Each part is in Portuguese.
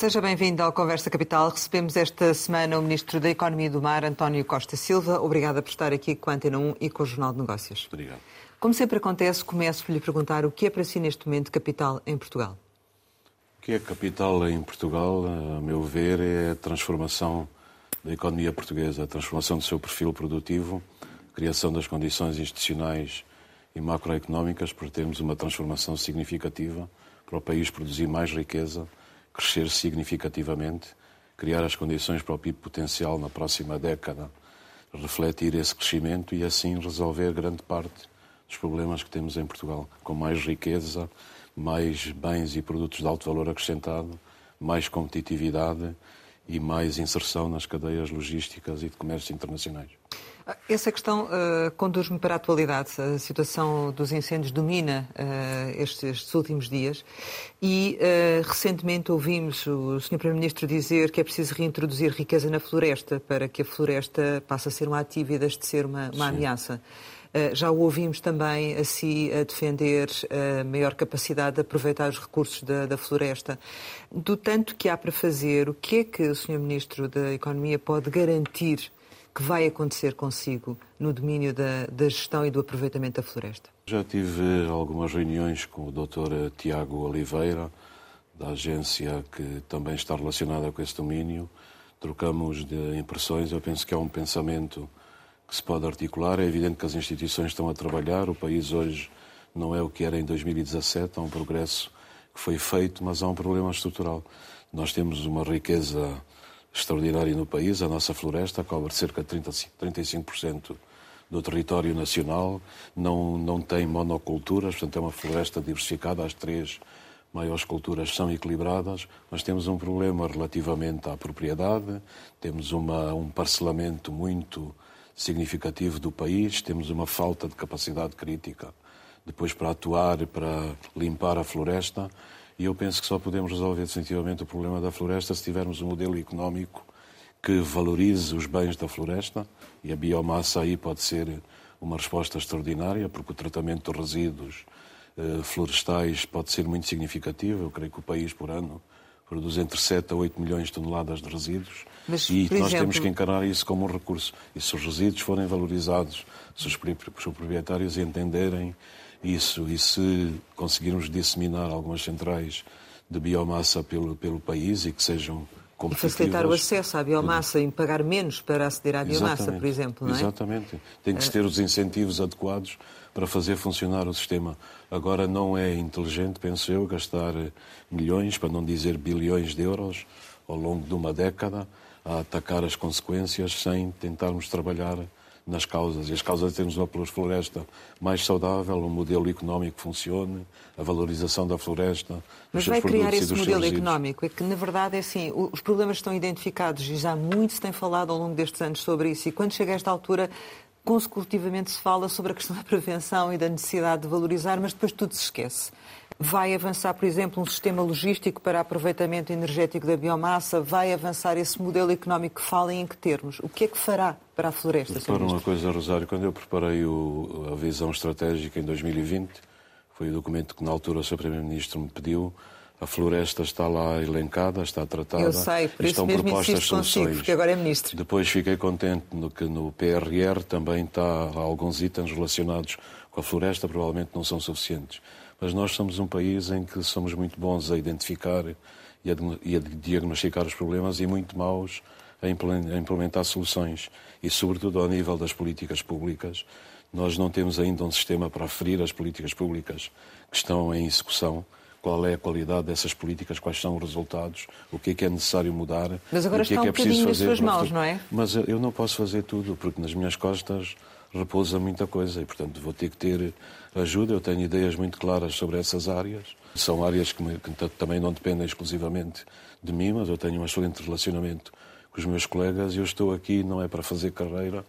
Seja bem-vindo ao Conversa Capital. Recebemos esta semana o Ministro da Economia e do Mar, António Costa Silva. Obrigada por estar aqui com a Antena 1 e com o Jornal de Negócios. Obrigado. Como sempre acontece, começo por lhe perguntar o que é para si neste momento capital em Portugal. O que é capital em Portugal, a meu ver, é a transformação da economia portuguesa, a transformação do seu perfil produtivo, a criação das condições institucionais e macroeconómicas para termos uma transformação significativa para o país produzir mais riqueza, crescer significativamente, criar as condições para o PIB potencial na próxima década, refletir esse crescimento e assim resolver grande parte dos problemas que temos em Portugal, com mais riqueza, mais bens e produtos de alto valor acrescentado, mais competitividade e mais inserção nas cadeias logísticas e de comércio internacionais. Essa questão uh, conduz-me para a atualidade. A situação dos incêndios domina uh, estes, estes, últimos dias e uh, recentemente ouvimos o Sr. Primeiro-Ministro dizer que é preciso reintroduzir riqueza na floresta para que a floresta passe a ser um ativo e deixe de ser uma, uma ameaça. Já o ouvimos também a si a defender a maior capacidade de aproveitar os recursos da, da, floresta. Do tanto que há para fazer, o que é que o Sr. Ministro da Economia pode garantir que vai acontecer consigo no domínio da, da gestão e do aproveitamento da floresta? Já tive algumas reuniões com o Dr. Tiago Oliveira, da agência que também está relacionada com esse domínio. Trocamos de impressões. Eu penso que é um pensamento que se pode articular. É evidente que as instituições estão a trabalhar. O país hoje não é o que era em 2017. Há um progresso que foi feito, mas há um problema estrutural. Nós temos uma riqueza extraordinária no país. A nossa floresta cobre cerca de 30, 35% do território nacional, não, não tem monoculturas, portanto é uma floresta diversificada. As três maiores culturas são equilibradas, mas temos um problema relativamente à propriedade, temos uma, um parcelamento muito significativo do país, temos uma falta de capacidade crítica depois para atuar, para limpar a floresta e eu penso que só podemos resolver definitivamente o problema da floresta se tivermos um modelo económico que valorize os bens da floresta e a biomassa aí pode ser uma resposta extraordinária, porque o tratamento de resíduos eh, florestais pode ser muito significativo. Eu creio que o país, por ano, produz entre 7 a 8 milhões de toneladas de resíduos Mas, e nós exemplo... temos que encarar isso como um recurso. E se os resíduos forem valorizados, se os proprietários entenderem isso. E se conseguirmos disseminar algumas centrais de biomassa pelo, pelo país e que sejam e facilitar o acesso à biomassa e pagar menos para aceder à biomassa, Exatamente. por exemplo, não é? Exatamente. Tem que se ter os incentivos adequados para fazer funcionar o sistema. Agora não é inteligente, penso eu, gastar milhões, para não dizer bilhões de euros, ao longo de uma década, a atacar as consequências sem tentarmos trabalhar nas causas. E as causas termos uma floresta mais saudável, um modelo económico que funcione, a valorização da floresta. Mas vai criar esse modelo económico? É que, na verdade, é assim, os problemas estão identificados e já muito se tem falado ao longo destes anos sobre isso. E quando chega a esta altura, consecutivamente se fala sobre a questão da prevenção e da necessidade de valorizar, mas depois tudo se esquece. Vai avançar, por exemplo, um sistema logístico para aproveitamento energético da biomassa? Vai avançar esse modelo económico que fala em que termos? O que é que fará para a floresta? Para uma coisa, Rosário, quando eu preparei o, a visão estratégica em 2020, foi o documento que na altura o Sr. Primeiro-Ministro me pediu, a floresta está lá elencada, está tratada. Eu sei, por estão isso mesmo propostas soluções. Consigo, porque agora é ministro. Depois fiquei contente no que no PRR também está alguns itens relacionados com a floresta, provavelmente não são suficientes mas nós somos um país em que somos muito bons a identificar e a, e a diagnosticar os problemas e muito maus a implementar soluções. E, sobretudo, ao nível das políticas públicas, nós não temos ainda um sistema para aferir as políticas públicas que estão em execução qual é a qualidade dessas políticas, quais são os resultados, o que é que é necessário mudar. Mas agora o que é que é um bocadinho nas suas mãos, não é? Mas eu não posso fazer tudo, porque nas minhas costas repousa muita coisa e, portanto, vou ter que ter ajuda. Eu tenho ideias muito claras sobre essas áreas. São áreas que, me, que também não dependem exclusivamente de mim, mas eu tenho um excelente relacionamento com os meus colegas e eu estou aqui não é para fazer carreira,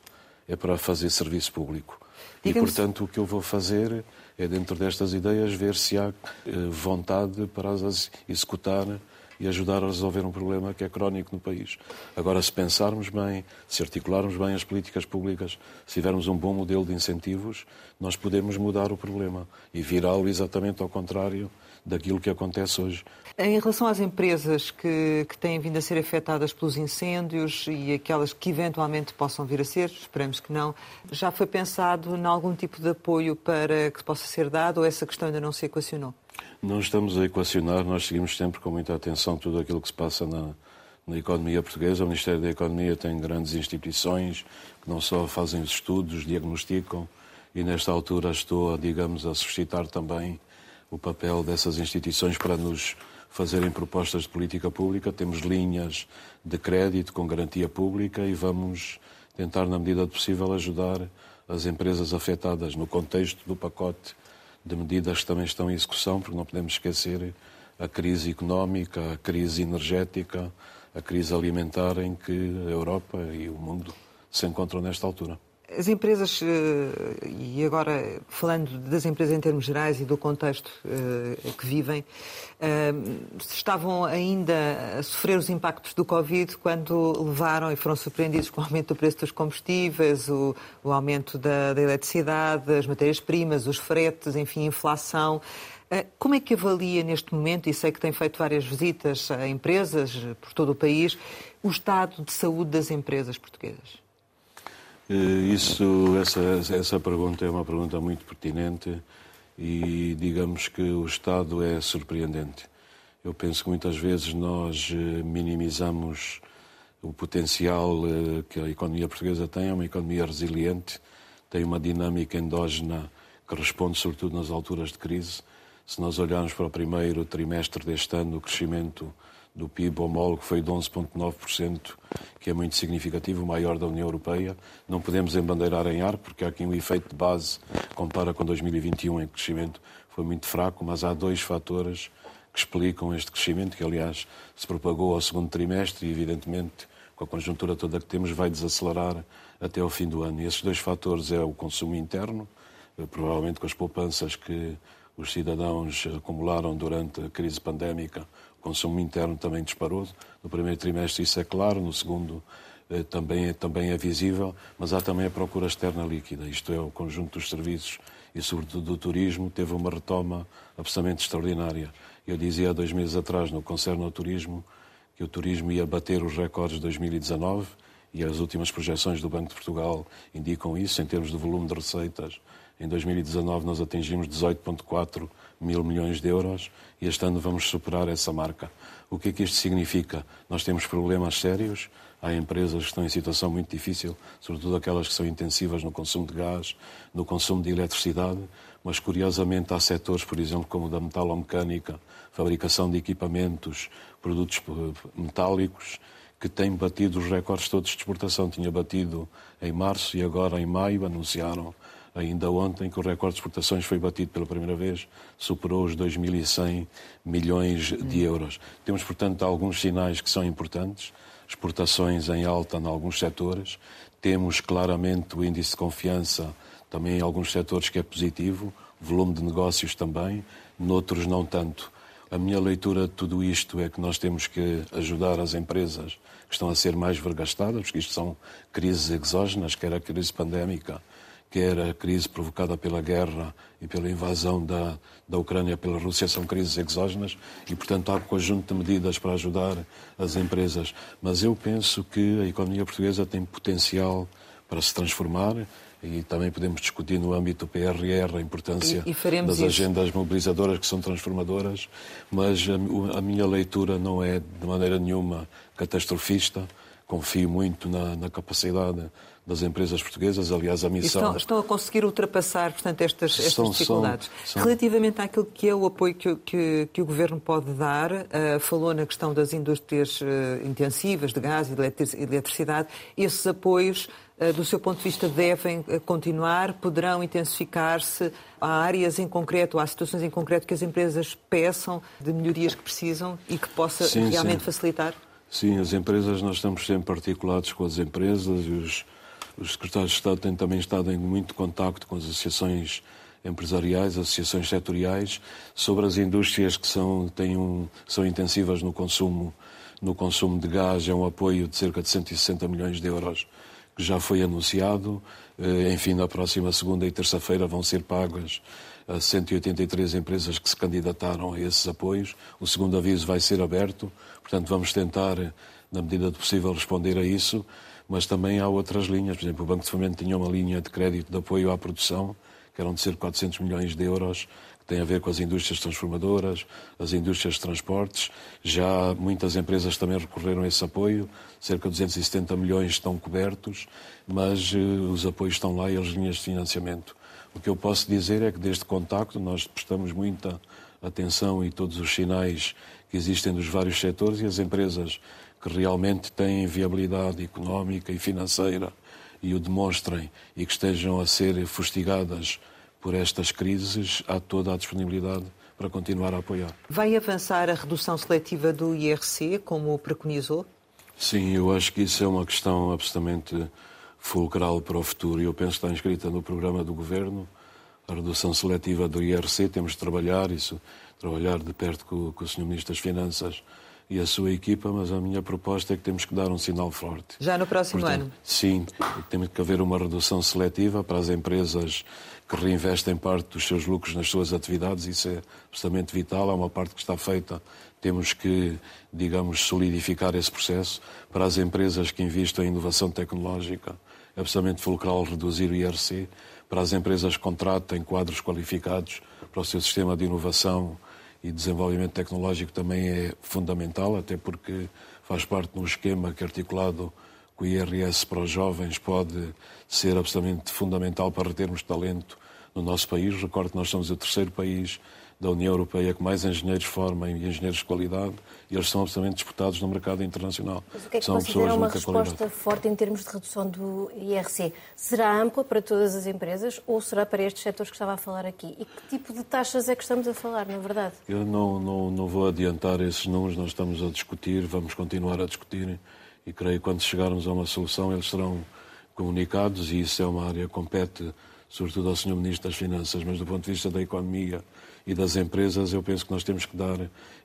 é para fazer serviço público. E, portanto, o que eu vou fazer é, dentro destas ideias, ver se há eh, vontade para as executar e ajudar a resolver um problema que é crónico no país. Agora, se pensarmos bem, se articularmos bem as políticas públicas, se tivermos um bom modelo de incentivos, nós podemos mudar o problema e virá-lo exatamente ao contrário daquilo que acontece hoje. Em relação às empresas que, que, têm vindo a ser afetadas pelos incêndios e aquelas que eventualmente possam vir a ser, esperamos que não, já foi pensado em algum tipo de apoio para que possa ser dado ou essa questão ainda não se equacionou? Não estamos a equacionar, nós seguimos sempre com muita atenção tudo aquilo que se passa na, na economia portuguesa. O Ministério da Economia tem grandes instituições que não só fazem os estudos, diagnosticam, e nesta altura estou, digamos, a suscitar também o papel dessas instituições para nos fazerem propostas de política pública. Temos linhas de crédito com garantia pública e vamos tentar, na medida do possível, ajudar as empresas afetadas no contexto do pacote de medidas que também estão em execução, porque não podemos esquecer a crise económica, a crise energética, a crise alimentar em que a Europa e o mundo se encontram nesta altura. As empresas, eh, e agora falando das empresas em termos gerais e do contexto eh, que vivem, eh, estavam ainda a sofrer os impactos do Covid quando levaram e foram surpreendidos com o aumento do preço dos combustíveis, o, o aumento da, da eletricidade, as matérias-primas, os fretes, enfim, inflação. Como é que avalia neste momento, e sei que tem feito várias visitas a empresas por todo o país, o estado de saúde das empresas portuguesas? Eh, isso, essa, essa pergunta é uma pergunta muito pertinente e digamos que o Estado é surpreendente. Eu penso que muitas vezes nós eh, minimizamos o potencial eh, que a economia portuguesa tem, é uma economia resiliente, tem uma dinâmica endógena que responde sobretudo nas alturas de crise. Se nós olharmos para o primeiro trimestre deste ano, o crescimento do PIB homólogo foi de 11,9%, que é muito significativo, o maior da União Europeia. Não podemos embandeirar em ar, porque há aqui um efeito de base, compara com 2021, em que o crescimento foi muito fraco, mas há dois fatores que explicam este crescimento, que aliás se propagou ao segundo trimestre e, evidentemente, com a conjuntura toda que temos, vai desacelerar até ao fim do ano. E esses dois fatores é o consumo interno, eh, provavelmente com as poupanças que os cidadãos acumularam durante a crise pandémica, consumo interno também disparou. No primeiro trimestre isso é claro, no segundo eh, também, é, também é visível, mas há também a procura externa líquida, isto é, o conjunto dos serviços e, sobretudo, do turismo, teve uma retoma absolutamente extraordinária. Eu dizia há dois meses atrás, no Concerno ao Turismo, que o turismo ia bater os recordes de 2019 e as últimas projeções do Banco de Portugal indicam isso, em termos de volume de receitas. Em 2019 nós atingimos 18,4 mil milhões de euros e este ano vamos superar essa marca. O que é que isto significa? Nós temos problemas sérios, há empresas que estão em situação muito difícil, sobretudo aquelas que são intensivas no consumo de gás, no consumo de eletricidade, mas curiosamente há setores, por exemplo, como da metalomecânica, fabricação de equipamentos, produtos metálicos, que têm batido os recordes todos de exportação. Tinha batido em março e agora em maio anunciaram ainda ontem que o recorde de exportações foi batido pela primeira vez, superou os 2.100 milhões de euros. Temos, portanto, alguns sinais que são importantes, exportações em alta em alguns setores, temos claramente o índice de confiança também em alguns setores que é positivo, volume de negócios também, noutros não tanto. A minha leitura de tudo isto é que nós temos que ajudar as empresas que estão a ser mais vergastadas, porque isto são crises exógenas, quer a crise pandémica, quer a crise provocada pela guerra e pela invasão da, da Ucrânia pela Rússia, são crises exógenas e, portanto, há um conjunto de medidas para ajudar as empresas. Mas eu penso que a economia portuguesa tem potencial para se transformar e também podemos discutir no âmbito do PRR a importância e, e das isso. agendas mobilizadoras que são transformadoras, mas a, a, minha leitura não é de maneira nenhuma catastrofista. Confio muito na, na capacidade das empresas portuguesas. Aliás, a missão. Estão, estão, a conseguir ultrapassar, portanto, estas, estas são, dificuldades. São, são... Relativamente àquilo que é o apoio que, que, que o Governo pode dar, uh, falou na questão das indústrias uh, intensivas de gás e de eletricidade. Esses apoios, uh, do seu ponto de vista, devem continuar? Poderão intensificar-se? Há áreas em concreto, há situações em concreto que as empresas peçam de melhorias que precisam e que possa sim, realmente sim. facilitar? Sim, as empresas, nós estamos sempre articulados com as empresas e os os secretários de Estado têm também estado em muito contacto com as associações empresariais, associações setoriais, sobre as indústrias que são, têm um, são intensivas no consumo, no consumo de gás. É um apoio de cerca de 160 milhões de euros que já foi anunciado. Eh, enfim, na próxima segunda e terça-feira vão ser pagas as 183 empresas que se candidataram a esses apoios. O segundo aviso vai ser aberto, portanto, vamos tentar, na medida do possível, responder a isso. Mas também há outras linhas. Por exemplo, o Banco de Fomento tinha uma linha de crédito de apoio à produção, que eram de cerca de 400 milhões de euros, que tem a ver com as indústrias transformadoras, as indústrias de transportes. Já muitas empresas também recorreram a esse apoio, cerca de 270 milhões estão cobertos, mas uh, os apoios estão lá e as linhas de financiamento. O que eu posso dizer é que desde contacto nós prestamos muita atenção e todos os sinais que existem dos vários setores e as empresas que realmente têm viabilidade económica e financeira e o demonstrem e que estejam a ser fustigadas por estas crises, há toda a disponibilidade para continuar a apoiar. Vai avançar a redução seletiva do IRC, como preconizou? Sim, eu acho que isso é uma questão absolutamente fulcral para o futuro. Eu penso que está inscrita no programa do Governo a redução seletiva do IRC. Temos de trabalhar isso, trabalhar de perto com, com o Sr. Ministro das Finanças e a sua equipa, mas a minha proposta é que temos que dar um sinal forte. Já no próximo Portanto, ano? Sim, tem que haver uma redução seletiva para as empresas que reinvestem parte dos seus lucros nas suas atividades, isso é absolutamente vital, há uma parte que está feita, temos que, digamos, solidificar esse processo. Para as empresas que investem em inovação tecnológica, é absolutamente fulcral reduzir o IRC. Para as empresas que contratem quadros qualificados para o seu sistema de inovação e desenvolvimento tecnológico também é fundamental, até porque faz parte de um esquema que articulado com o IRS para os jovens pode ser absolutamente fundamental para retermos talento no nosso país. Recordo que nós somos o terceiro país da União Europeia que mais engenheiros formam e engenheiros de qualidade e eles são absolutamente disputados no mercado internacional. Mas o que é que são considera uma resposta qualidade. forte em termos de redução do IRC? Será ampla para todas as empresas ou será para estes setores que estava a falar aqui? E que tipo de taxas é que estamos a falar, na verdade? Eu não, não, não vou adiantar esses números, nós estamos a discutir, vamos continuar a discutir e creio que quando chegarmos a uma solução eles serão comunicados e isso é uma área que compete sobretudo ao Sr. Ministro das Finanças, mas do ponto de vista da economia e das empresas, eu penso que nós temos que dar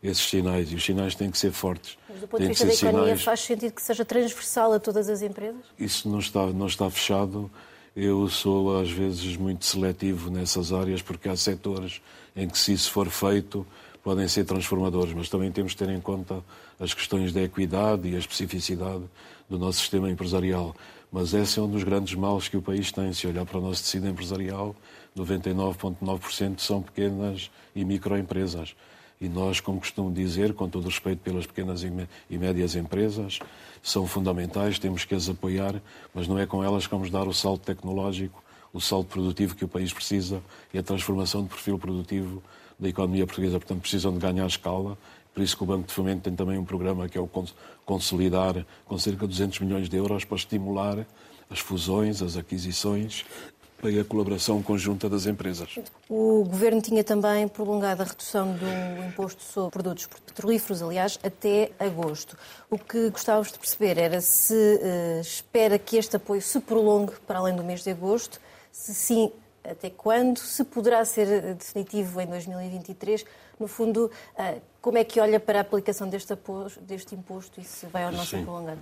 esses sinais e os sinais têm que ser fortes. Mas do ponto de vista da economia, sinais... faz sentido que seja transversal a todas as empresas? Isso não está, não está fechado. Eu sou, às vezes, muito seletivo nessas áreas, porque há setores em que, se isso for feito, podem ser transformadores, mas também temos que ter em conta as questões da equidade e a especificidade do nosso sistema empresarial. Mas esse é um dos grandes males que o país tem. Se olhar para o nosso tecido empresarial, 99,9% são pequenas e microempresas. E nós, como costumo dizer, com todo o respeito pelas pequenas e médias empresas, são fundamentais, temos que as apoiar, mas não é com elas que vamos dar o salto tecnológico, o salto produtivo que o país precisa e a transformação de perfil produtivo da economia portuguesa. Portanto, precisam de ganhar escala, por isso que o Banco de Fomento tem também um programa que é o Consolidar, com cerca de 200 milhões de euros para estimular as fusões, as aquisições e a colaboração conjunta das empresas. O Governo tinha também prolongado a redução do imposto sobre produtos petrolíferos, aliás, até agosto. O que gostávamos de perceber era se uh, espera que este apoio se prolongue para além do mês de agosto, se sim, até quando, se poderá ser eh, definitivo em 2023. No fundo, uh, como é que olha para a aplicação deste, deste imposto e se vai ou não ser prolongado?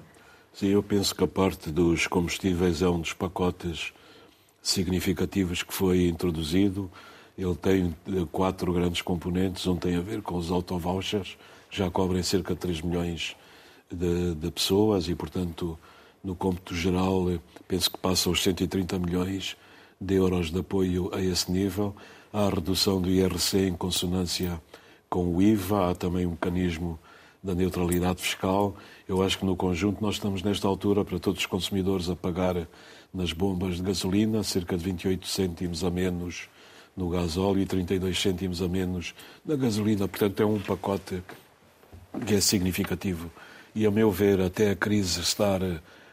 Sim, eu penso que a parte dos combustíveis é um dos pacotes significativos que foi introduzido. Ele tem eh, quatro grandes componentes. Um tem a ver com os autovouchers, já cobrem cerca de 3 milhões de, de pessoas e, portanto, no cômputo geral, eh, penso que passa os 130 milhões de euros de apoio a esse nível. Há a redução do IRC em consonância com o IVA, há também um mecanismo da neutralidade fiscal. Eu acho que no conjunto nós estamos nesta altura para todos os consumidores a pagar nas bombas de gasolina cerca de 28 cêntimos a menos no gasóleo e 32 cêntimos a menos na gasolina. Portanto, é um pacote que é significativo. E, a meu ver, até a crise estar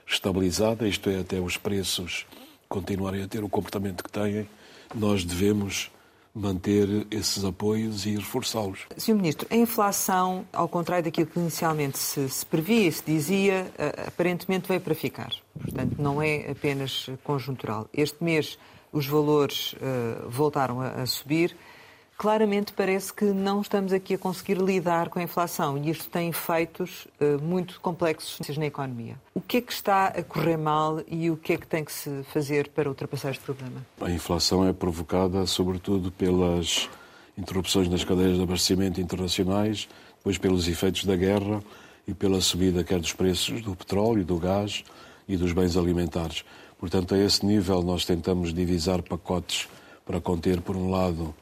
estabilizada, isto é, até os preços continuarem a ter o comportamento que têm, nós devemos manter esses apoios e reforçá-los. Sr. Ministro, a inflação, ao contrário daquilo que inicialmente se, se previa se dizia, eh, aparentemente veio para ficar. Portanto, não é apenas conjuntural. Este mês os valores uh, voltaram a, a subir. Claramente parece que não estamos aqui a conseguir lidar com a inflação e isto tem efeitos uh, muito complexos na economia. O que é que está a correr mal e o que é que tem que se fazer para ultrapassar este problema? A inflação é provocada sobretudo pelas interrupções nas cadeias de abastecimento internacionais, depois pelos efeitos da guerra e pela subida quer dos preços do petróleo, do gás e dos bens alimentares. Portanto, a esse nível nós tentamos divisar pacotes para conter, por um lado,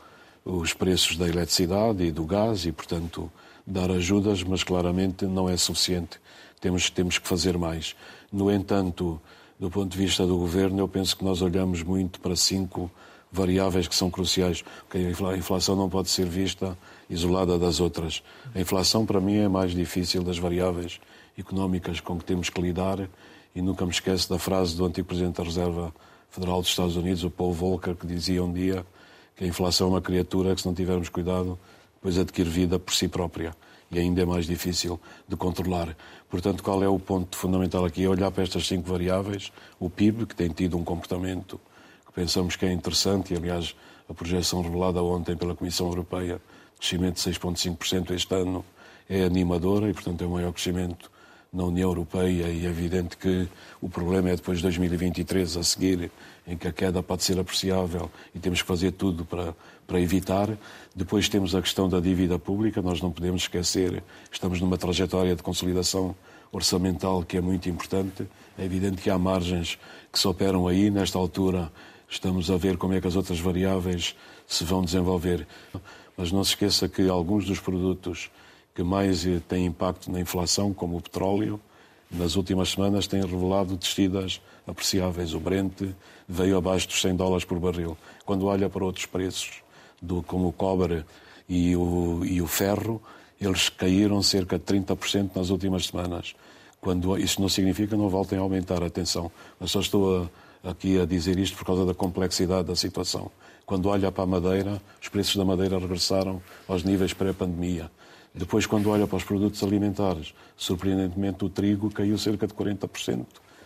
os preços da eletricidade e do gás e, portanto, dar ajudas, mas claramente não é suficiente. Temos, temos que fazer mais. No entanto, do ponto de vista do governo, eu penso que nós olhamos muito para cinco variáveis que são cruciais. Porque a inflação não pode ser vista isolada das outras. A inflação, para mim, é a mais difícil das variáveis económicas com que temos que lidar. E nunca me esqueço da frase do antigo Presidente da Reserva Federal dos Estados Unidos, o Paul Volcker, que dizia um dia que a inflação é uma criatura que, se não tivermos cuidado, depois adquire vida por si própria e ainda é mais difícil de controlar. Portanto, qual é o ponto fundamental aqui? É olhar para estas cinco variáveis. O PIB, que tem tido um comportamento que pensamos que é interessante, e aliás, a projeção revelada ontem pela Comissão Europeia, crescimento de 6,5% este ano, é animadora e, portanto, é o maior crescimento na União Europeia e é evidente que o problema é depois de 2023 a seguir, em que a queda pode ser apreciável e temos que fazer tudo para, para evitar. Depois temos a questão da dívida pública, nós não podemos esquecer, estamos numa trajetória de consolidação orçamental que é muito importante. É evidente que há margens que se operam aí, nesta altura estamos a ver como é que as outras variáveis se vão desenvolver. Mas não se esqueça que alguns dos produtos que mais têm impacto na inflação, como o petróleo, nas últimas semanas têm revelado descidas apreciáveis. O Brent veio abaixo dos 100 dólares por barril. Quando olha para outros preços, do, como o cobre e o, e o ferro, eles caíram cerca de 30% nas últimas semanas. Quando, isso não significa que não voltem a aumentar, atenção. Mas só estou a, aqui a dizer isto por causa da complexidade da situação. Quando olha para a madeira, os preços da madeira regressaram aos níveis pré-pandemia. Depois, quando olha para os produtos alimentares, surpreendentemente o trigo caiu cerca de 40%.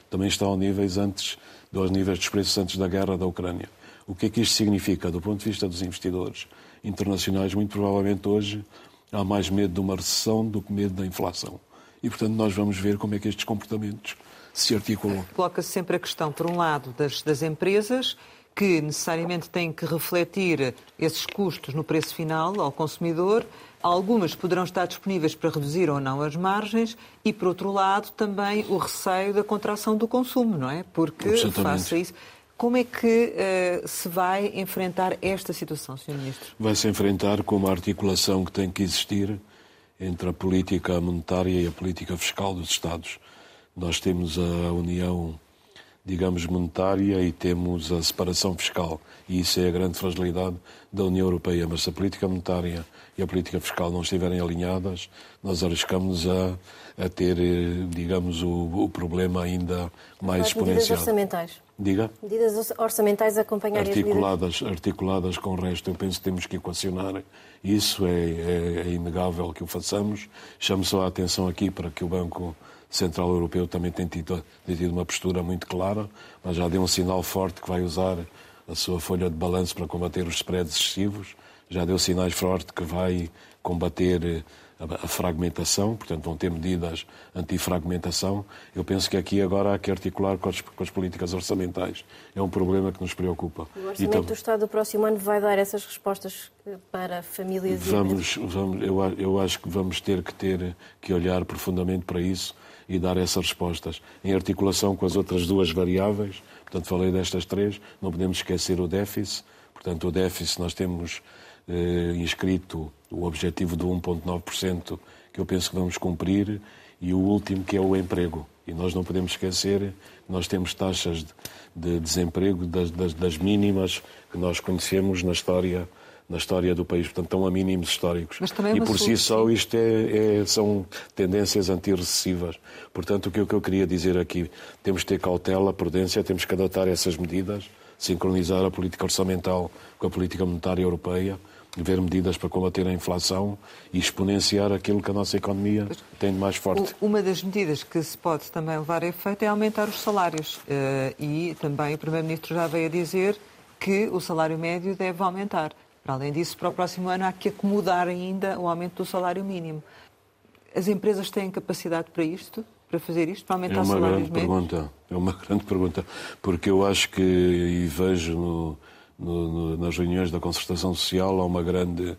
Também está aos níveis antes, aos níveis dos preços antes da guerra da Ucrânia. O que é que isto significa do ponto de vista dos investidores internacionais? Muito provavelmente hoje há mais medo de uma recessão do que medo da inflação. E, portanto, nós vamos ver como é que estes comportamentos se articulam. Coloca-se sempre a questão, por um lado, das, das empresas que necessariamente têm que refletir esses custos no preço final ao consumidor. Algumas poderão estar disponíveis para reduzir ou não as margens e, por outro lado, também o receio da contração do consumo, não é? Porque, faça isso. Como é que uh, se vai enfrentar esta situação, Sr. Ministro? Vai-se enfrentar com uma articulação que tem que existir entre a política monetária e a política fiscal dos Estados. Nós temos a União digamos, monetária e temos a separação fiscal. E isso é a grande fragilidade da União Europeia. Mas se a política monetária e a política fiscal não estiverem alinhadas, nós arriscamos a, a ter, eh, digamos, o, o problema ainda mais exponencial. Medidas orçamentais. Diga? Medidas orçamentais acompanhar articuladas, articuladas com o resto. Eu penso que temos que equacionar isso. É, é, é inegável que o façamos. Chamo só a atenção aqui para que o Banco Central Europeu também tem tido, tem tido uma postura muito clara, mas já deu um sinal forte que vai usar a sua folha de balanço para combater os spreads excessivos, já deu sinais fortes que vai combater eh, a fragmentação, portanto vão ter medidas anti-fragmentação. Eu penso que aqui agora há que articular com as, com as, políticas orçamentais. É um problema que nos preocupa. O Orçamento do Estado do próximo ano vai dar essas respostas eh, para famílias vamos, e vamos eu, eu acho que vamos ter que ter que olhar profundamente para isso e dar essas respostas em articulação com as outras duas variáveis. Portanto, falei destas três, não podemos esquecer o déficit. Portanto, o déficit nós temos eh, inscrito o objetivo do 1,9%, que eu penso que vamos cumprir, e o último, que é o emprego. E nós não podemos esquecer, nós temos taxas de, de desemprego das, das, das mínimas que nós conhecemos na história na história do país, portanto estão a mínimos históricos. É e por si só isto é, é, são tendências antirrecessivas. Portanto, o que, o que eu queria dizer aqui, temos de ter cautela, prudência, temos que adotar essas medidas, sincronizar a política orçamental com a política monetária europeia, ver medidas para combater a inflação e exponenciar aquilo que a nossa economia tem de mais forte. Uma das medidas que se pode também levar a efeito é aumentar os salários. Eh, e também o Primeiro-Ministro já veio a dizer que o salário médio deve aumentar. Para além disso, para o próximo ano há que acomodar ainda o aumento do salário mínimo. As empresas têm capacidade para isto? Para fazer isto? Para aumentar é uma salários grande médios? pergunta. É uma grande pergunta. Porque eu acho que, e vejo no, no, no, nas reuniões da concertação social, há uma grande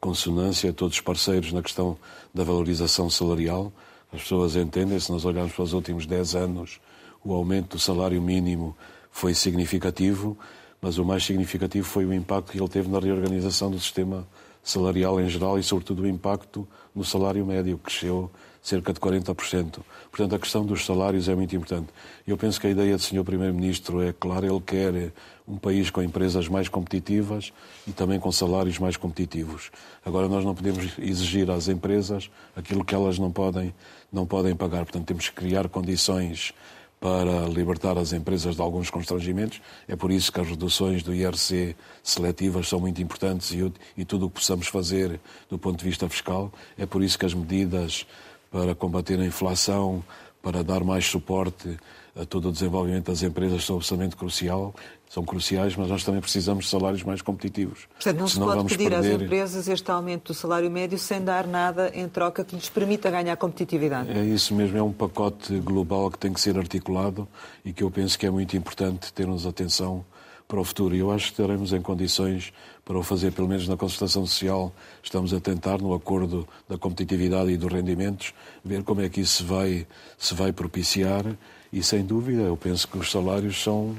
consonância, todos os parceiros na questão da valorização salarial. As pessoas entendem, se nós olharmos para os últimos 10 anos, o aumento do salário mínimo foi significativo, mas o mais significativo foi o impacto que ele teve na reorganização do sistema salarial em geral e, sobretudo, o impacto no salário médio, que cresceu cerca de 40%. Portanto, a questão dos salários é muito importante. Eu penso que a ideia do Sr. Primeiro-Ministro é clara, ele quer um país com empresas mais competitivas e também com salários mais competitivos. Agora, nós não podemos exigir às empresas aquilo que elas não podem, não podem pagar. Portanto, temos que criar condições para libertar as empresas de alguns constrangimentos. É por isso que as reduções do IRC seletivas são muito importantes e, e tudo o que possamos fazer do ponto de vista fiscal. É por isso que as medidas para combater a inflação, para dar mais suporte a todo o desenvolvimento das empresas são absolutamente crucial, são cruciais, mas nós também precisamos de salários mais competitivos. Portanto, não Senão se pode pedir perder... às empresas este aumento do salário médio sem dar nada em troca que lhes permita ganhar competitividade. É isso mesmo, é um pacote global que tem que ser articulado e que eu penso que é muito importante termos atenção para o futuro. E eu acho que estaremos em condições para o fazer, pelo menos na concertação social, estamos a tentar, no acordo da competitividade e dos rendimentos, ver como é que isso se vai, se vai propiciar. E, sem dúvida, eu penso que os salários são,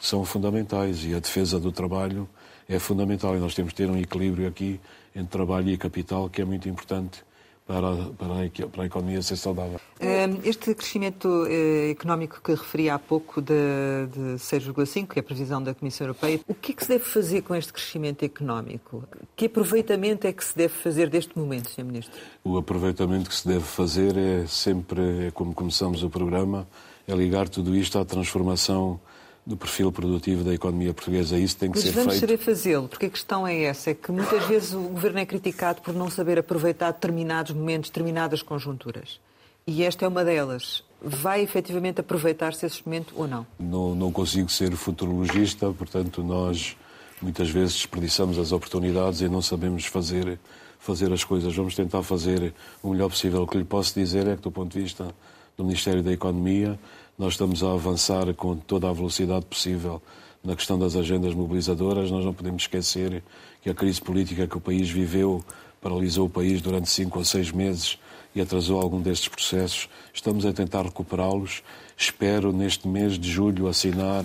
são fundamentais e a defesa do trabalho é fundamental. E nós temos que ter um equilíbrio aqui entre trabalho e capital, que é muito importante para, para, a, para a economia ser saudável. Este crescimento eh, económico que referi há pouco de, de 6,5%, que é a previsão da Comissão Europeia, o que é que se deve fazer com este crescimento económico? Que aproveitamento é que se deve fazer deste momento, Sr. Ministro? O aproveitamento que se deve fazer é sempre, é como começamos o programa, é ligar tudo isto à transformação do perfil produtivo da economia portuguesa. Isso tem que Mas ser vamos feito. saber fazê-lo, porque a questão é essa, é que muitas vezes o Governo é criticado por não saber aproveitar determinados momentos, determinadas conjunturas. E esta é uma delas. Vai efetivamente aproveitar-se esse momento ou não? Não, não consigo ser futurologista, portanto, nós muitas vezes desperdiçamos as oportunidades e não sabemos fazer, fazer as coisas. Vamos tentar fazer o melhor possível. O que lhe posso dizer é que, do ponto de vista do Ministério da Economia, nós estamos a avançar com toda a velocidade possível na questão das agendas mobilizadoras. Nós não podemos esquecer que a crise política que o país viveu paralisou o país durante cinco ou seis meses e atrasou algum destes processos. Estamos a tentar recuperá-los. Espero, neste mês de julho, assinar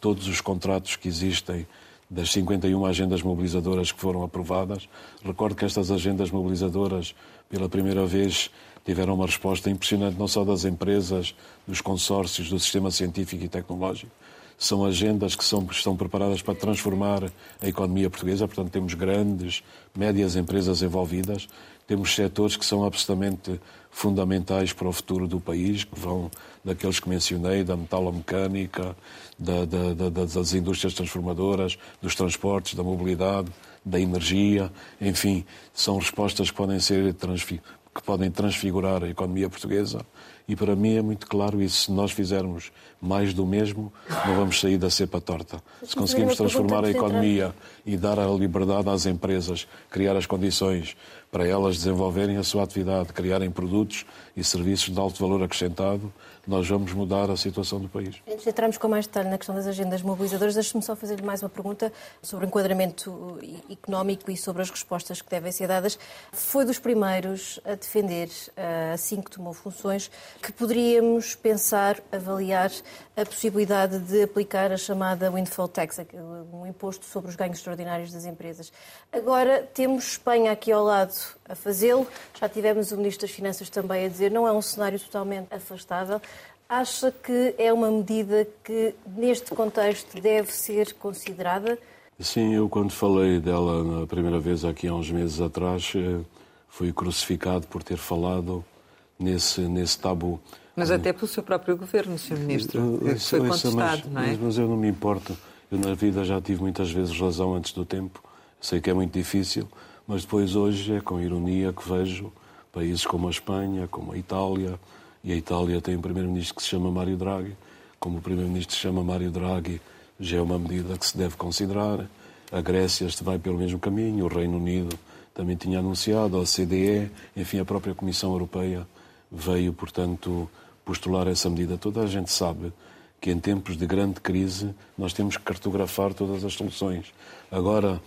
todos os contratos que existem das 51 agendas mobilizadoras que foram aprovadas. Recordo que estas agendas mobilizadoras, pela primeira vez, tiveram uma resposta impressionante, não só das empresas, dos consórcios, do sistema científico e tecnológico. São agendas que são, estão preparadas para transformar a economia portuguesa, portanto, temos grandes, médias empresas envolvidas, temos setores que são absolutamente fundamentais para o futuro do país, que vão daqueles que mencionei, da metalomecânica, da, da, da, das indústrias transformadoras, dos transportes, da mobilidade, da energia, enfim, são respostas que podem ser que podem transfigurar a economia portuguesa e para mim é muito claro isso. Se nós fizermos mais do mesmo, não vamos sair da cepa torta. Se conseguimos transformar a economia e dar a liberdade às empresas, criar as condições para elas desenvolverem a sua atividade, criarem produtos e serviços de alto valor acrescentado, nós vamos mudar a situação do país. Antes de entrarmos com mais detalhe na questão das agendas mobilizadoras, deixe-me só fazer-lhe mais uma pergunta sobre o enquadramento económico e sobre as respostas que devem ser dadas. Foi dos primeiros a defender, eh, assim que tomou funções, que poderíamos pensar, avaliar a possibilidade de aplicar a chamada windfall tax, um imposto sobre os ganhos extraordinários das empresas. Agora temos Espanha aqui ao lado a fazê-lo, já tivemos o Ministro das Finanças também a dizer, não é um cenário totalmente afastável. Acha que é uma medida que, neste contexto, deve ser considerada? Sim, eu quando falei dela na primeira vez aqui há uns meses atrás, eh, fui crucificado por ter falado nesse, nesse tabu. Mas até pelo seu próprio governo, Sr. Ministro, que foi contestado, mas, não é? Mas eu não me importo. Eu na vida já tive muitas vezes razão antes do tempo. Sei que é muito difícil, mas depois hoje é com ironia que vejo países como a Espanha, como a Itália, e a Itália tem um primeiro-ministro que se chama Mário Draghi. Como o primeiro-ministro se chama Mário Draghi, já é uma medida que se deve considerar. a Grécia vai pelo mesmo caminho, o Reino Unido também tinha anunciado, a OCDE, enfim, a própria Comissão Europeia veio, portanto, postular essa medida. Toda a gente sabe que em tempos de grande crise nós temos que cartografar todas as soluções. Agora,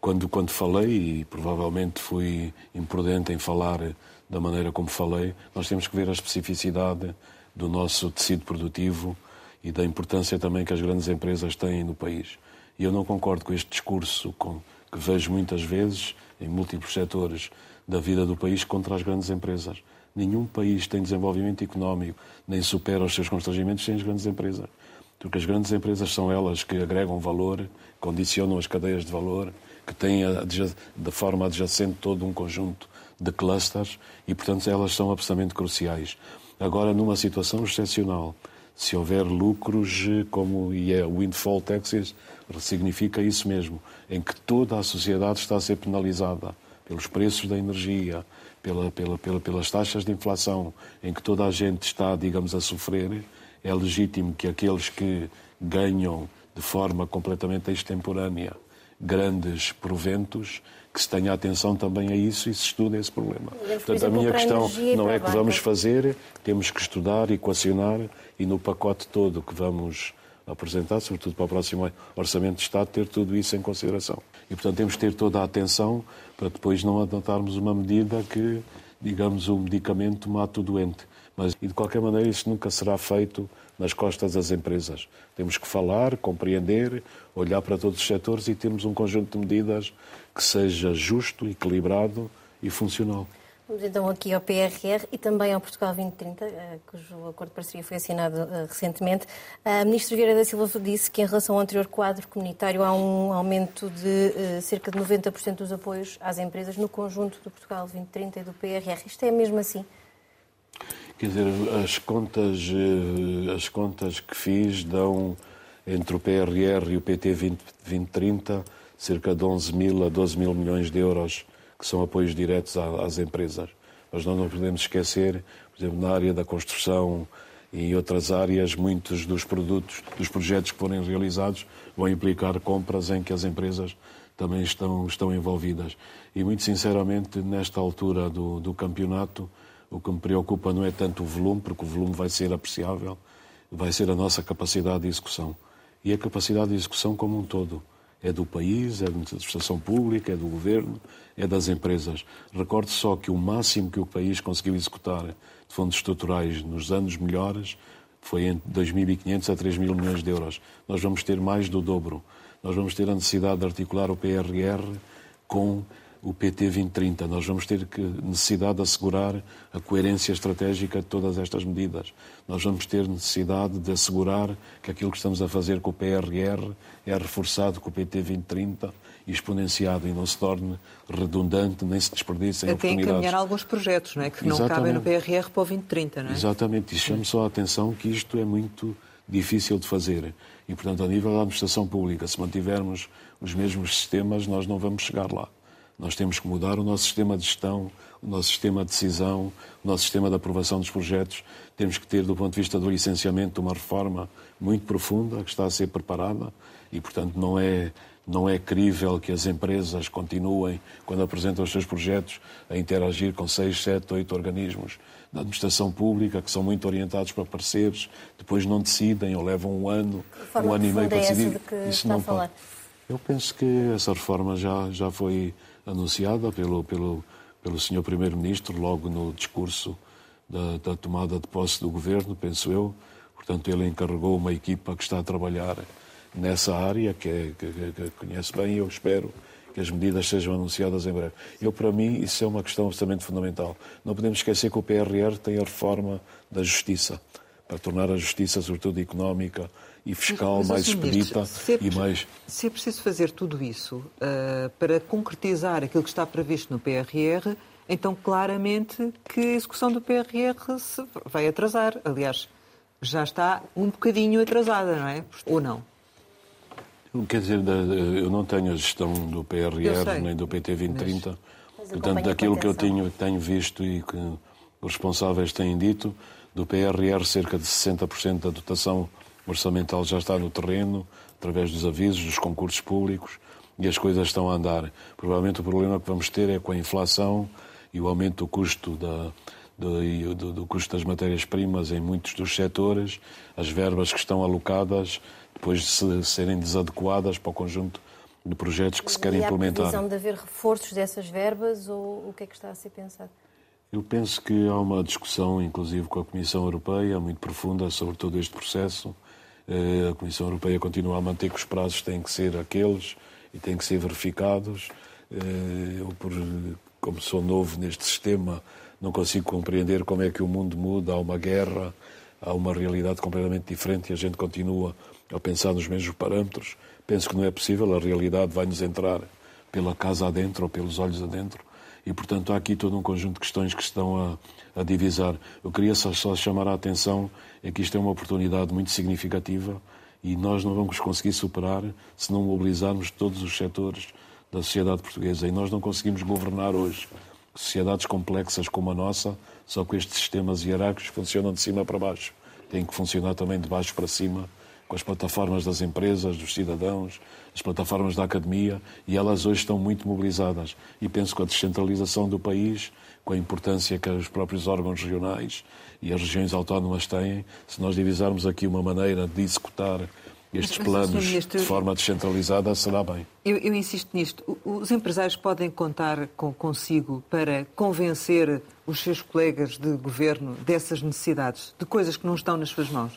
quando, quando falei, e provavelmente fui imprudente em falar da maneira como falei, nós temos que ver a especificidade do nosso tecido produtivo e da importância também que as grandes empresas têm no país. E eu não concordo com este discurso com, que vejo muitas vezes em múltiplos setores da vida do país contra as grandes empresas. Nenhum país tem desenvolvimento económico, nem supera os seus constrangimentos sem as grandes empresas. Porque as grandes empresas são elas que agregam valor, condicionam as cadeias de valor, que têm de forma adjacente todo um conjunto de clusters e, portanto, elas são absolutamente cruciais. Agora, numa situação excepcional, se houver lucros, como e é o windfall taxes, significa isso mesmo, em que toda a sociedade está a ser penalizada pelos preços da energia, pela, pela, pela, pelas taxas de inflação, em que toda a gente está, digamos, a sofrer, é legítimo que aqueles que ganham de forma completamente extemporânea grandes proventos, que se tenha atenção também a isso e se estude esse problema. Portanto, a minha questão não é que vamos fazer, temos que estudar, equacionar e no pacote todo que vamos apresentar, sobretudo para o próximo Orçamento de Estado, ter tudo isso em consideração. E, portanto, temos que ter toda a atenção para depois não adotarmos uma medida que, digamos, o medicamento mata o doente. Mas, e de qualquer maneira, isso nunca será feito nas costas das empresas. Temos que falar, compreender, olhar para todos os setores e termos um conjunto de medidas que seja justo, equilibrado e funcional. Vamos então aqui ao PRR e também ao Portugal 2030, eh, cujo acordo de parceria foi assinado eh, recentemente. A Ministra Vieira da Silva disse que em relação ao anterior quadro comunitário há um aumento de eh, cerca de 90% dos apoios às empresas no conjunto do Portugal 2030 e do PRR. Isto é mesmo assim? Quer dizer, as contas, as contas que fiz dão entre o PRR e o PT 2030 cerca de 11 mil a 12 mil milhões de euros que são apoios diretos às empresas. Mas nós não podemos esquecer, por exemplo, na área da construção e em outras áreas, muitos dos produtos, dos projetos que forem realizados vão implicar compras em que as empresas também estão, estão envolvidas. E, muito sinceramente, nesta altura do, do campeonato, o que me preocupa não é tanto o volume, porque o volume vai ser apreciável, vai ser a nossa capacidade de execução. E a capacidade de execução como um todo é do país, é da administração pública, é do governo, é das empresas. Recorde só que o máximo que o país conseguiu executar de fundos estruturais nos anos melhores foi entre 2.500 a 3.000 milhões de euros. Nós vamos ter mais do dobro. Nós vamos ter a necessidade de articular o PRR com o PT 2030. Nós vamos ter que necessidade de assegurar a coerência estratégica de todas estas medidas. Nós vamos ter necessidade de assegurar que aquilo que estamos a fazer com o PRR é reforçado com o PT 2030 e exponenciado e não se torne redundante nem se desperdice em Até encaminhar alguns projetos, não é? Que Exatamente. não cabem no PRR para o 2030, não é? Exatamente. E chamo só a atenção que isto é muito difícil de fazer. E, portanto, a nível da administração pública, se mantivermos os mesmos sistemas, nós não vamos chegar lá. Nós temos que mudar o nosso sistema de gestão, o nosso sistema de decisão, o nosso sistema de aprovação dos projetos. Temos que ter, do ponto de vista do licenciamento, uma reforma muito profunda que está a ser preparada e, portanto, não é, não é crível que as empresas continuem, quando apresentam os seus projetos, a interagir com seis, sete, oito organismos da administração pública que são muito orientados para pareceres, depois não decidem ou levam um ano, um ano e meio para é decidir. Isso não pode. Eu penso que essa reforma já, já foi anunciada pelo, pelo, pelo Sr. Primeiro-Ministro logo no discurso da, da, tomada de posse do governo, penso eu. Portanto, ele encarregou uma equipa que está a trabalhar nessa área, que, é, que, que conhece bem, e eu espero que as medidas sejam anunciadas em breve. Eu, para mim, isso é uma questão absolutamente fundamental. Não podemos esquecer que o PRR tem a reforma da justiça, para tornar a justiça, sobretudo económica, e fiscal mas, mas, mais expedita é e mais. Se é preciso fazer tudo isso uh, para concretizar aquilo que está previsto no PRR, então claramente que a execução do PRR se vai atrasar. Aliás, já está um bocadinho atrasada, não é? Ou não? Quer dizer, eu não tenho a gestão do PRR nem do PT 2030. Mas... Portanto, daquilo que eu tenho, tenho visto e que os responsáveis têm dito, do PRR cerca de 60% da dotação orçamental já está no terreno, através dos avisos, dos concursos públicos. e as coisas estão a andar. Provavelmente o problema que vamos ter é com a inflação e o aumento do custo da, do, do, do custo das matérias-primas em muitos dos setores, as verbas que estão alocadas, depois de se, serem desadequadas para o conjunto de projetos que se querem implementar. Há previsão de haver reforços dessas verbas ou o que é que está a ser pensado? Eu penso que há uma discussão, inclusive com a Comissão Europeia, muito profunda sobre todo este processo. Eh, a Comissão Europeia continua a manter que os prazos têm que ser aqueles e têm que ser verificados. Eh, eu, por, como sou novo neste sistema, não consigo compreender como é que o mundo muda, há uma guerra, há uma realidade completamente diferente e a gente continua a pensar nos mesmos parâmetros. Penso que não é possível, a realidade vai nos entrar pela casa adentro ou pelos olhos adentro e, portanto, há aqui todo um conjunto de questões que estão a, a divisar. Eu queria só, só chamar a atenção é que isto é uma oportunidade muito significativa e nós não vamos conseguir superar se não mobilizarmos todos os setores da sociedade portuguesa. E nós não conseguimos governar hoje sociedades complexas como a nossa, só que estes sistemas hierárquicos funcionam de cima para baixo. Têm que funcionar também de baixo para cima, com as plataformas das empresas, dos cidadãos, as plataformas da academia, e elas hoje estão muito mobilizadas. E penso que a descentralização do país, com a importância que os próprios órgãos regionais e as regiões autónomas têm, se nós divisarmos aqui uma maneira de executar estes mas, planos Ministro, de forma descentralizada, será bem. Eu, eu, insisto nisto. Os empresários podem contar com, consigo para convencer os seus colegas de governo dessas necessidades, de coisas que não estão nas suas mãos?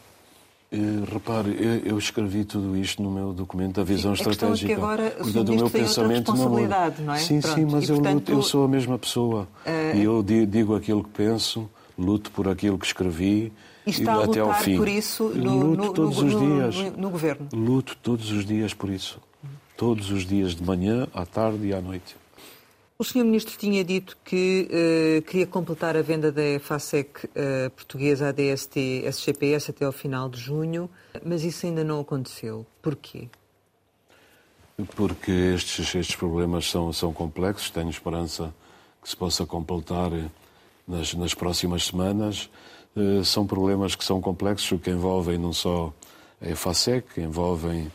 Uh, repare, eu, escrevi tudo isto no meu documento da visão sim, estratégica. É que agora o Portanto, o meu pensamento não, não é? Sim, Pronto. sim, mas e, eu, portanto, luto, eu sou a mesma pessoa. Uh... E eu digo aquilo que penso, luto por aquilo que escrevi e está a até ao fim. por isso no, Luto no, todos no, os dias. No, governo? Luto todos os dias por isso. Todos os dias, de manhã, à tarde e à noite. O Sr. Ministro tinha dito que uh, queria completar a venda da FASEC uh, portuguesa à DST SGPS até ao final de junho, mas isso ainda não aconteceu. Porquê? Porque estes, estes problemas são, são complexos. Tenho esperança que se possa completar nas, nas próximas semanas. Uh, são problemas que são complexos, que envolvem não só a EFASEC, envolvem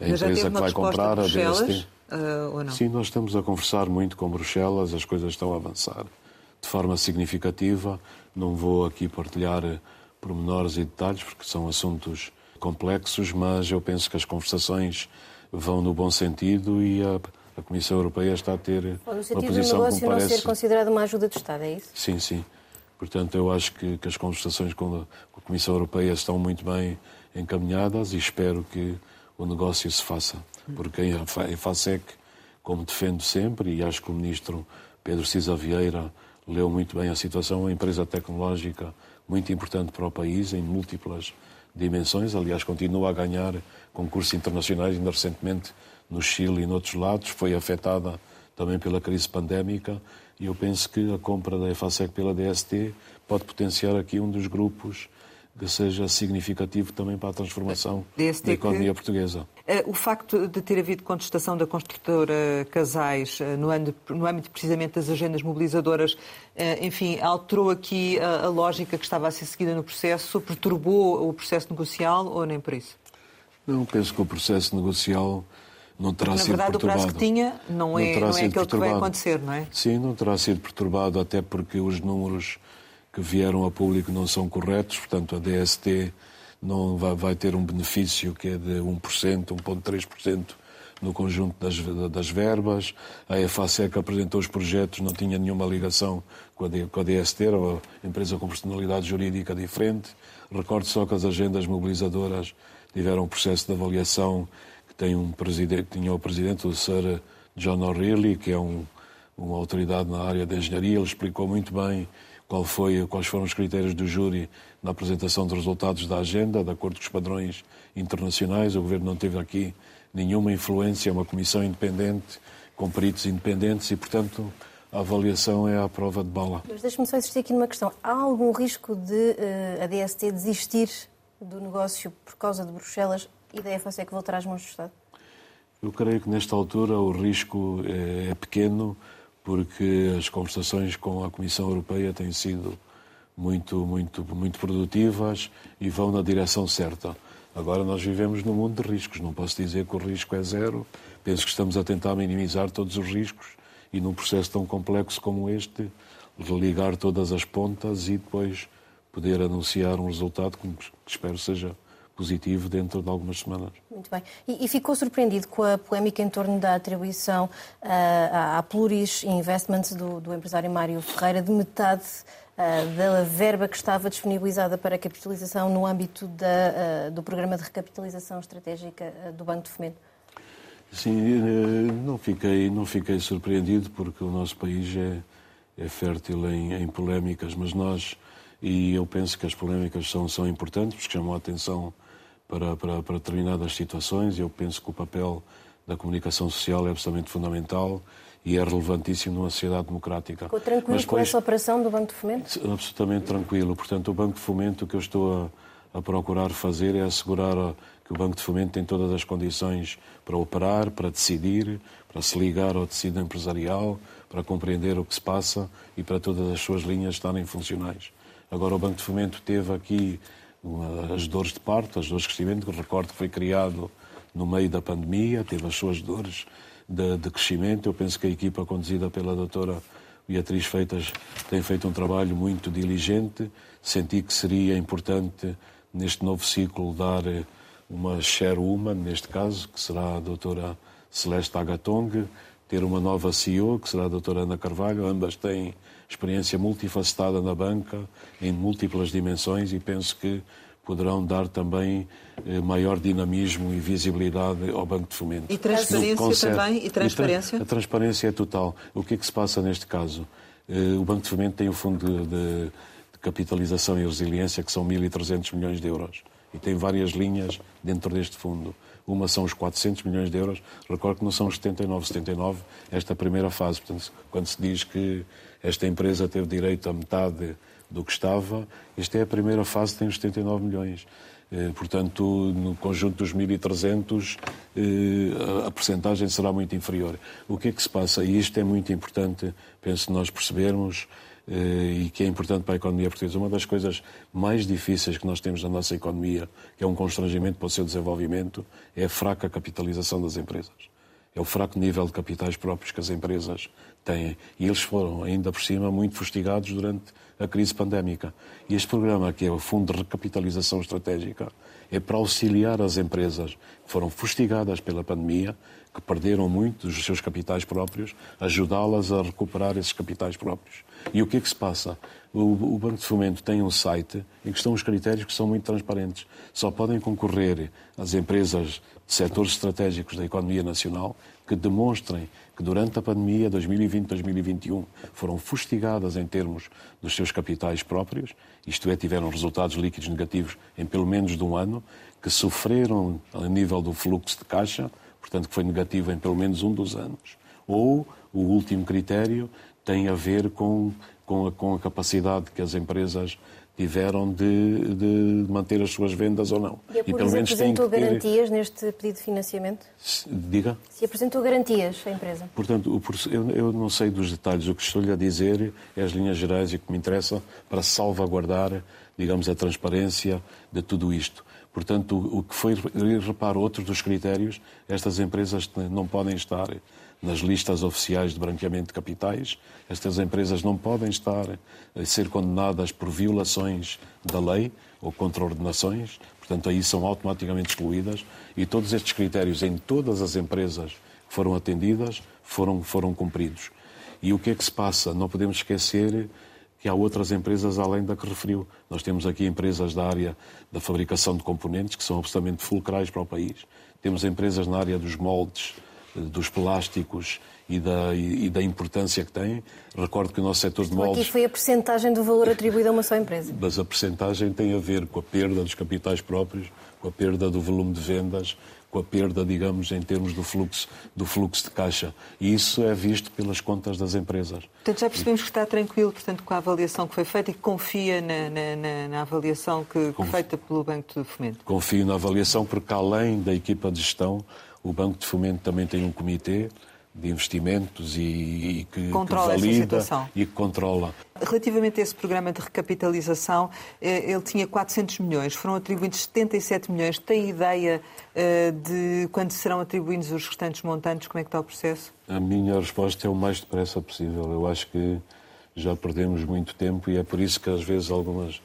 a Mas empresa que vai comprar, a DST. Uh, ou não? Sim, nós estamos a conversar muito com Bruxelas, as coisas estão a avançar de forma significativa. Não vou aqui partilhar pormenores e detalhes, porque são assuntos complexos, mas eu penso que as conversações vão no bom sentido e a, a Comissão Europeia está a ter Bom, no uma posição do negócio parece... não ser considerado uma ajuda de Estado, é isso? Sim, sim. Portanto, eu acho que, que as conversações com a Comissão Europeia estão muito bem encaminhadas e espero que o negócio se faça. Porque a FASEC, como defendo sempre, e acho que o Ministro Pedro Cisa Vieira leu muito bem a situação, é uma empresa tecnológica muito importante para o país, em múltiplas dimensões. Aliás, continua a ganhar concursos internacionais, ainda recentemente no Chile e noutros lados. Foi afetada também pela crise pandémica e eu penso que a compra da EFASEC pela DST pode potenciar aqui um dos grupos que seja significativo também para a transformação DST da economia que, portuguesa. Eh, o facto de ter havido contestação da construtora Casais eh, no âmbito, no âmbito precisamente das agendas mobilizadoras, eh, enfim, alterou aqui a, a lógica que estava a ser seguida no processo, perturbou o processo negocial ou nem por isso? Não, penso que o processo negocial não terá Porque, sido na verdade, perturbado. o prazo que tinha não é, não, não é aquele que vai acontecer, não é? Sim, não terá sido perturbado, até porque os números que vieram a público não são corretos, portanto, a DST não vai, vai ter um benefício que é de 1%, 1,3% no conjunto das, das verbas. A EFASEC apresentou os projetos, não tinha nenhuma ligação com a, DST, era uma empresa com personalidade jurídica diferente. Recordo só que as agendas mobilizadoras tiveram um processo de avaliação tem um presidente, tinha o presidente, o Sir John O'Reilly, que é um, uma autoridade na área da engenharia. Ele explicou muito bem qual foi, quais foram os critérios do júri na apresentação dos resultados da agenda, de acordo com os padrões internacionais. O governo não teve aqui nenhuma influência, é uma comissão independente, com peritos independentes e, portanto, a avaliação é à prova de bala. Mas deixe-me só insistir aqui numa questão. Há algum risco de uh, a DST desistir do negócio por causa de Bruxelas e da FAC voltará às mãos do Estado? Eu creio que nesta altura o risco é, é pequeno porque as conversações com a Comissão Europeia têm sido muito, muito, muito produtivas e vão na direção certa. Agora nós vivemos num mundo de riscos. Não posso dizer que o risco é zero. Penso que estamos a tentar minimizar todos os riscos e num processo tão complexo como este, religar todas as pontas e depois poder anunciar um resultado que espero seja positivo dentro de algumas semanas. Muito bem. E, e ficou surpreendido com a polémica em torno da atribuição uh, à Pluris Investments do, do empresário Mário Ferreira de metade uh, da verba que estava disponibilizada para a capitalização no âmbito da, uh, do programa de recapitalização estratégica do Banco de Fomento? Sim, eh, não fiquei, não fiquei surpreendido porque o nosso país é, é fértil em, em polémicas, mas nós, e eu penso que as polémicas são, são importantes porque chamam a atenção para, para, para determinadas situações. Eu penso que o papel da comunicação social é absolutamente fundamental e é relevantíssimo numa sociedade democrática. Ficou tranquilo Mas, com essa operação do Banco de Fomento? Absolutamente tranquilo. Portanto, o Banco de Fomento, o que eu estou a, a procurar fazer é assegurar que o Banco de Fomento tem todas as condições para operar, para decidir, para se ligar ao tecido empresarial, para compreender o que se passa e para todas as suas linhas estarem funcionais. Agora, o Banco de Fomento teve aqui as dores de parto, as dores de crescimento, que recordo que foi criado no meio da pandemia, teve as suas dores de, de crescimento. Eu penso que a equipa conduzida pela doutora Beatriz Feitas tem feito um trabalho muito diligente. Senti que seria importante, neste novo ciclo, dar uma share woman, neste caso, que será a doutora Celeste Agatong, ter uma nova CEO, que será a doutora Ana Carvalho. Ambas têm experiência multifacetada na banca, em múltiplas dimensões, e penso que poderão dar também eh, maior dinamismo e visibilidade ao Banco de Fomento. E transparência também? E transparência? A transparência é total. O que é que se passa neste caso? Eh, o Banco de Fomento tem o um fundo de, de, capitalização e resiliência, que são 1.300 milhões de euros. E tem várias linhas dentro deste fundo. Uma são os 400 milhões de euros. Recordo que não são os 79, 79, esta primeira fase. Portanto, quando se diz que esta empresa teve direito a metade do que estava, esta é a primeira fase, tem os 79 milhões. Eh, portanto, no conjunto dos 1.300, eh, a percentagem será muito inferior. O que é que se passa? E isto é muito importante, penso nós percebermos, e que é importante para a economia portuguesa. Uma das coisas mais difíceis que nós temos na nossa economia, que é um constrangimento para o seu desenvolvimento, é a fraca capitalização das empresas. É o fraco nível de capitais próprios que as empresas têm. E eles foram, ainda por cima, muito fustigados durante a crise pandémica. E este programa, que é o Fundo de Recapitalização Estratégica, é para auxiliar as empresas que foram fustigadas pela pandemia que perderam muito dos seus capitais próprios, ajudá-las a recuperar esses capitais próprios. E o que é que se passa? O, o, Banco de Fomento tem um site em que estão os critérios que são muito transparentes. Só podem concorrer as empresas de setores estratégicos da economia nacional que demonstrem que durante a pandemia 2020-2021 foram fustigadas em termos dos seus capitais próprios, isto é, tiveram resultados líquidos negativos em pelo menos de um ano, que sofreram a nível do fluxo de caixa, portanto, que foi negativo em pelo menos um dos anos. Ou o último critério tem a ver com, com, a, com a capacidade que as empresas tiveram de, de, manter as suas vendas ou não. E, e pelo menos apresentou ter... garantias neste pedido de financiamento? Diga? Se apresentou garantias a empresa? Portanto, eu, eu não sei dos detalhes. O que estou-lhe a dizer é as linhas gerais e o que me interessa para salvaguardar, digamos, a transparência de tudo isto. Portanto, o que foi, reparo, outro dos critérios, estas empresas não podem estar nas listas oficiais de branqueamento de capitais, estas empresas não podem estar a ser condenadas por violações da lei ou contra ordenações, portanto, aí são automaticamente excluídas e todos estes critérios em todas as empresas que foram atendidas foram, foram cumpridos. E o que é que se passa? Não podemos esquecer que há outras empresas além da que referiu. Nós temos aqui empresas da área da fabricação de componentes que são absolutamente fulcrais para o país. Temos empresas na área dos moldes, eh, dos plásticos e da, e, da importância que têm. Recordo que o nosso setor de moldes... Aqui foi a percentagem do valor atribuído a uma só empresa. Mas a percentagem tem a ver com a perda dos capitais próprios, com a perda do volume de vendas, com a perda, digamos, em termos do fluxo, do fluxo de caixa. E isso é visto pelas contas das empresas. Portanto, já percebemos que está tranquilo portanto, com a avaliação que foi feita e que confia na, na, na avaliação que, foi feita pelo Banco de Fomento. Confio na avaliação porque, além da equipa de gestão, o Banco de Fomento também tem um comitê de investimentos e, e que, controla que valida e que controla. Relativamente a esse programa de recapitalização, eh, ele tinha 400 milhões, foram atribuídos 77 milhões. Tem ideia eh, de quando serão atribuídos os restantes montantes? Como é que está o processo? A minha resposta é o mais depressa possível. Eu acho que já perdemos muito tempo e é por isso que às vezes algumas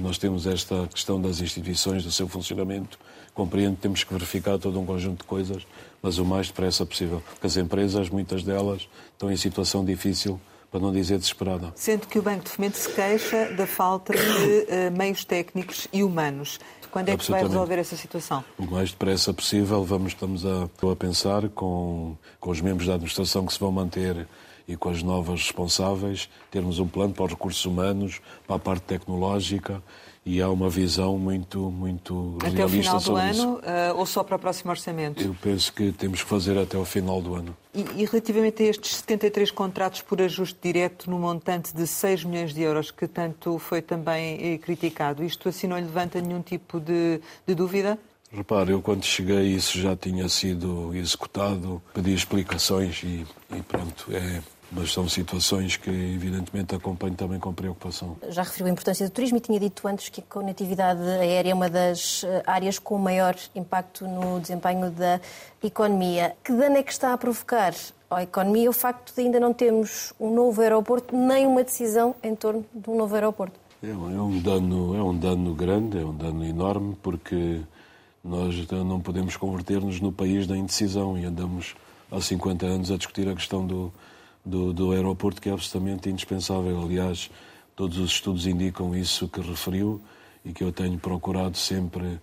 nós temos esta questão das instituições, do seu funcionamento. Compreendo que temos que verificar todo um conjunto de coisas, mas o mais depressa possível. Porque as empresas, muitas delas, estão em situação difícil, para não dizer desesperada. Sendo que o Banco de Fomento se queixa da falta de uh, meios técnicos e humanos. Quando é que vai resolver essa situação? O mais depressa possível. Vamos, estamos a, a pensar com, com os membros da administração que se vão manter e com as novas responsáveis, termos um plano para os recursos humanos, para a parte tecnológica e há uma visão muito, muito até realista sobre isso. Até o final do ano uh, ou só para o próximo orçamento? Eu penso que temos que fazer até o final do ano. E, e, relativamente a estes 73 contratos por ajuste direto no montante de 6 milhões de euros, que tanto foi também eh, criticado, isto assim não lhe levanta nenhum tipo de, de dúvida? Repare, eu quando cheguei isso já tinha sido executado, pedi explicações e, e pronto, é, mas são situações que, evidentemente, acompanho também com preocupação. Já referiu a importância do turismo e tinha dito antes que a conectividade aérea é uma das eh, áreas com maior impacto no desempenho da economia. Que dano é que está a provocar à economia o facto de ainda não termos um novo aeroporto, nem uma decisão em torno de um novo aeroporto? É um, é dano, é um dano grande, é um dano enorme, porque nós não podemos converter-nos no país da indecisão e andamos há 50 anos a discutir a questão do do, do aeroporto, que é absolutamente indispensável. Aliás, todos os estudos indicam isso que referiu e que eu tenho procurado sempre,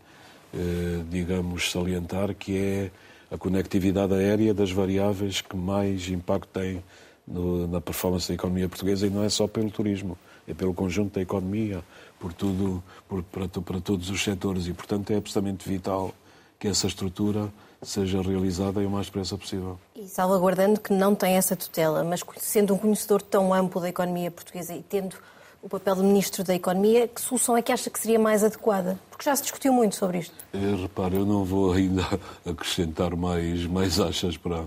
eh, digamos, salientar, que é a conectividade aérea das variáveis que mais impacto tem no, na performance da economia portuguesa e não é só pelo turismo, é pelo conjunto da economia, por tudo, por, para, para todos os setores e, portanto, é absolutamente vital que essa estrutura seja realizada o mais depressa possível. E salvaguardando que não tem essa tutela, mas sendo um conhecedor tão amplo da economia portuguesa e tendo o papel de Ministro da Economia, que solução é que acha que seria mais adequada? Porque já se discutiu muito sobre isto. É, repare, eu não vou ainda acrescentar mais, mais achas para,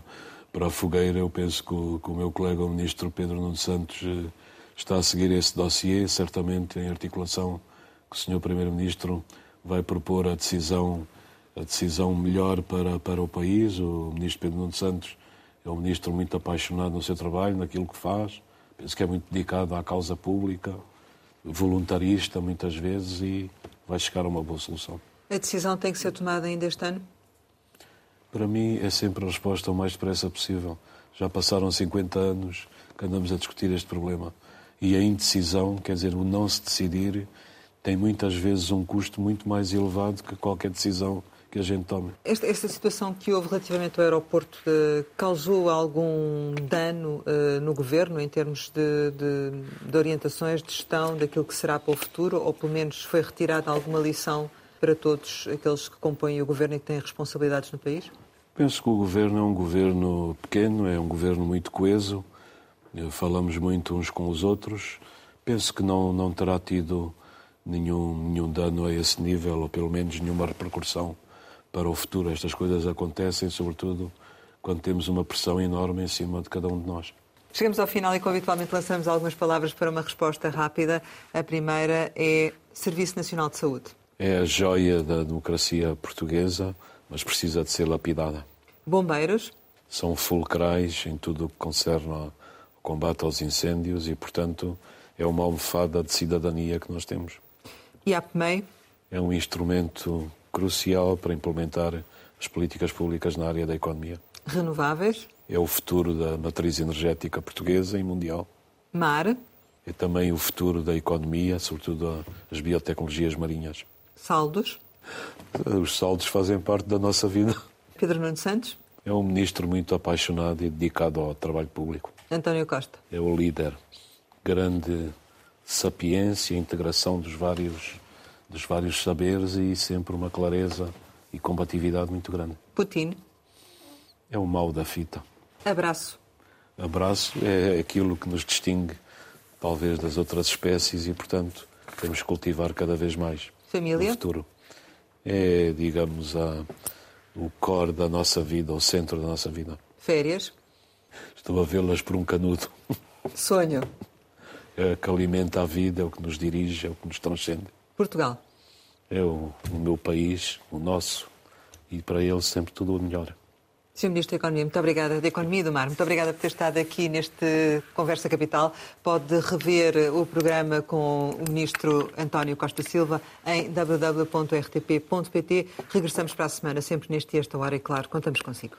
para a fogueira. Eu penso que o, que o meu colega, o Ministro Pedro Nuno Santos, eh, está a seguir esse dossiê, certamente em articulação com o Sr. Primeiro-Ministro, vai propor a decisão a decisão melhor para, para o país. O ministro Pedro Nuno Santos é um ministro muito apaixonado no seu trabalho, naquilo que faz. Penso que é muito dedicado à causa pública, voluntarista muitas vezes e vai chegar a uma boa solução. A decisão tem que ser tomada ainda este ano? Para mim é sempre a resposta o mais depressa possível. Já passaram 50 anos que andamos a discutir este problema. E a indecisão, quer dizer, o não se decidir, tem muitas vezes um custo muito mais elevado que qualquer decisão que a gente tome. Esta, esta situação que houve relativamente ao aeroporto uh, causou algum dano uh, no governo em termos de, de, de, orientações, de gestão daquilo que será para o futuro, ou pelo menos foi retirada alguma lição para todos aqueles que compõem o governo e que têm responsabilidades no país? Penso que o governo é um governo pequeno, é um governo muito coeso, eh, falamos muito uns com os outros. Penso que não, não terá tido nenhum, nenhum dano a esse nível, ou pelo menos nenhuma repercussão para o futuro. Estas coisas acontecem, sobretudo, quando temos uma pressão enorme em cima de cada um de nós. Chegamos ao final e, como habitualmente, lançamos algumas palavras para uma resposta rápida. A primeira é Serviço Nacional de Saúde. É a joia da democracia portuguesa, mas precisa de ser lapidada. Bombeiros. São fulcrais em tudo o que concerne ao combate aos incêndios e, portanto, é uma almofada de cidadania que nós temos. E a APMEI? É um instrumento crucial para implementar as políticas públicas na área da economia. Renováveis? É o futuro da matriz energética portuguesa e mundial. Mar? É também o futuro da economia, sobretudo as biotecnologias marinhas. Saldos? Os saldos fazem parte da nossa vida. Pedro Nuno Santos? É um ministro muito apaixonado e dedicado ao trabalho público. António Costa? É o líder. Grande sapiência e integração dos vários dos vários saberes e sempre uma clareza e combatividade muito grande. Putin. É o mal da fita. Abraço. Abraço é aquilo que nos distingue, talvez, das outras espécies e, portanto, temos que cultivar cada vez mais. Família. No futuro. É, digamos, a, o core da nossa vida, o centro da nossa vida. Férias. Estou a vê-las por um canudo. Sonho. É que alimenta a vida, é o que nos dirige, é o que nos transcende. Portugal. É o, o meu país, o nosso, e para ele sempre tudo o melhor. Sr. Ministro da Economia, muito obrigada, da Economia e do Mar, muito obrigada por ter estado aqui neste Conversa Capital. Pode rever o programa com o Ministro António Costa Silva em www.rtp.pt. Regressamos para a semana, sempre neste e esta hora, e claro, contamos consigo.